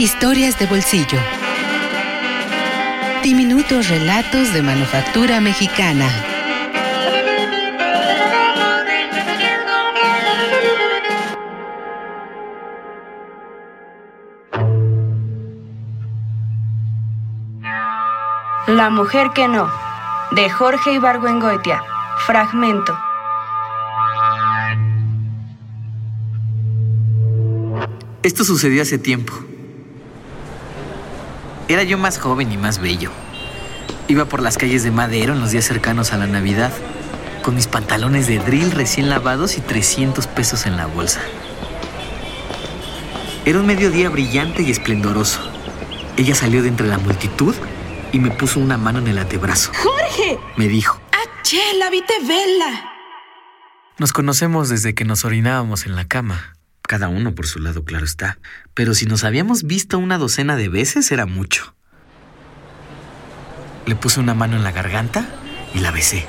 Historias de bolsillo. Diminutos relatos de manufactura mexicana. La mujer que no, de Jorge Ibargüengoitia. Fragmento. Esto sucedió hace tiempo. Era yo más joven y más bello. Iba por las calles de Madero en los días cercanos a la Navidad, con mis pantalones de drill recién lavados y 300 pesos en la bolsa. Era un mediodía brillante y esplendoroso. Ella salió de entre la multitud y me puso una mano en el antebrazo. ¡Jorge! Me dijo. ¡Aché, la vite vela! Nos conocemos desde que nos orinábamos en la cama. Cada uno por su lado, claro está. Pero si nos habíamos visto una docena de veces, era mucho. Le puse una mano en la garganta y la besé.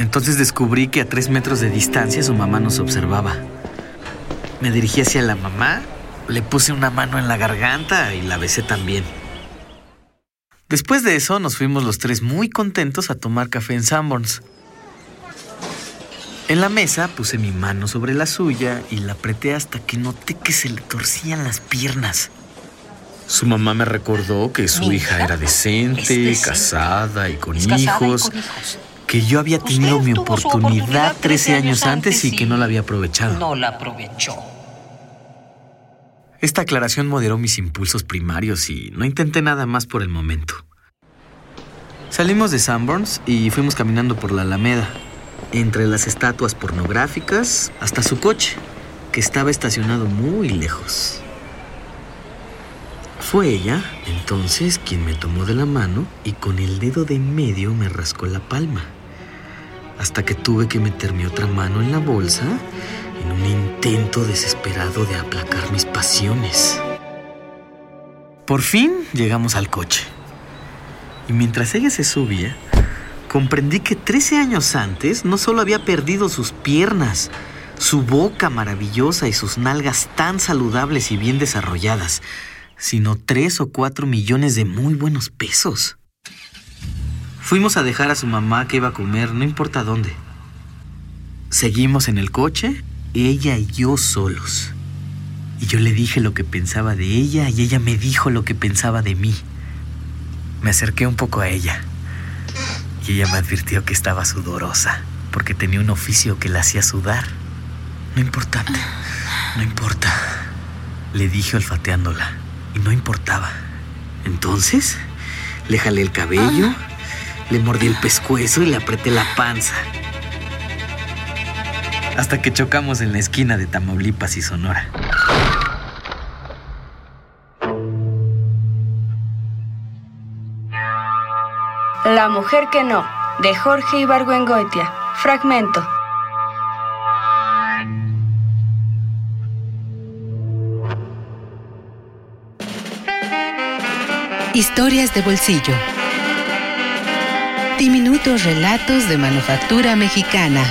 Entonces descubrí que a tres metros de distancia su mamá nos observaba. Me dirigí hacia la mamá, le puse una mano en la garganta y la besé también. Después de eso nos fuimos los tres muy contentos a tomar café en Sanborns. En la mesa puse mi mano sobre la suya y la apreté hasta que noté que se le torcían las piernas. Su mamá me recordó que su hija hija era decente, casada y con es casada y hijos, con hijos. que yo había tenido mi oportunidad oportunidad 13 años antes y y que no la había aprovechado. No la aprovechó. Esta aclaración moderó mis impulsos primarios y no intenté nada más por el momento. Salimos de Sanborns y fuimos caminando por la Alameda, entre las estatuas pornográficas hasta su coche, que estaba estacionado muy lejos. Fue ella, entonces, quien me tomó de la mano y con el dedo de en medio me rascó la palma, hasta que tuve que meter mi otra mano en la bolsa en un intento desesperado de aplacar mis pasiones. Por fin llegamos al coche. Y mientras ella se subía, comprendí que 13 años antes no solo había perdido sus piernas, su boca maravillosa y sus nalgas tan saludables y bien desarrolladas, sino tres o cuatro millones de muy buenos pesos. Fuimos a dejar a su mamá que iba a comer, no importa dónde. Seguimos en el coche, ella y yo solos. Y yo le dije lo que pensaba de ella y ella me dijo lo que pensaba de mí. Me acerqué un poco a ella ella me advirtió que estaba sudorosa porque tenía un oficio que la hacía sudar. No importante, no importa, le dije olfateándola y no importaba. Entonces le jalé el cabello, le mordí el pescuezo y le apreté la panza. Hasta que chocamos en la esquina de Tamaulipas y Sonora. La mujer que no, de Jorge Ibargüengoitia. Fragmento. Historias de bolsillo. Diminutos relatos de manufactura mexicana.